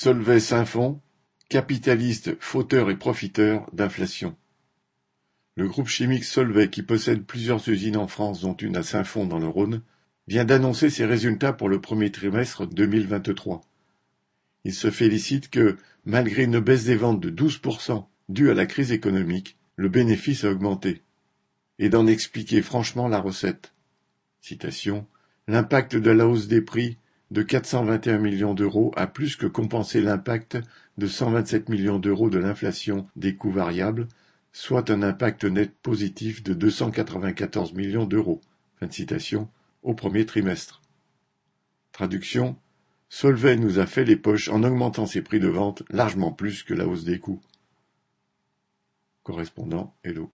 Solvay Saint-Fond, capitaliste fauteur et profiteur d'inflation. Le groupe chimique Solvay, qui possède plusieurs usines en France dont une à Saint-Fond dans le Rhône, vient d'annoncer ses résultats pour le premier trimestre 2023. Il se félicite que, malgré une baisse des ventes de 12% due à la crise économique, le bénéfice a augmenté. Et d'en expliquer franchement la recette. Citation. L'impact de la hausse des prix de 421 millions d'euros a plus que compensé l'impact de 127 millions d'euros de l'inflation des coûts variables, soit un impact net positif de 294 millions d'euros. Fin de citation, au premier trimestre. Traduction Solvay nous a fait les poches en augmentant ses prix de vente largement plus que la hausse des coûts. Correspondant Hello.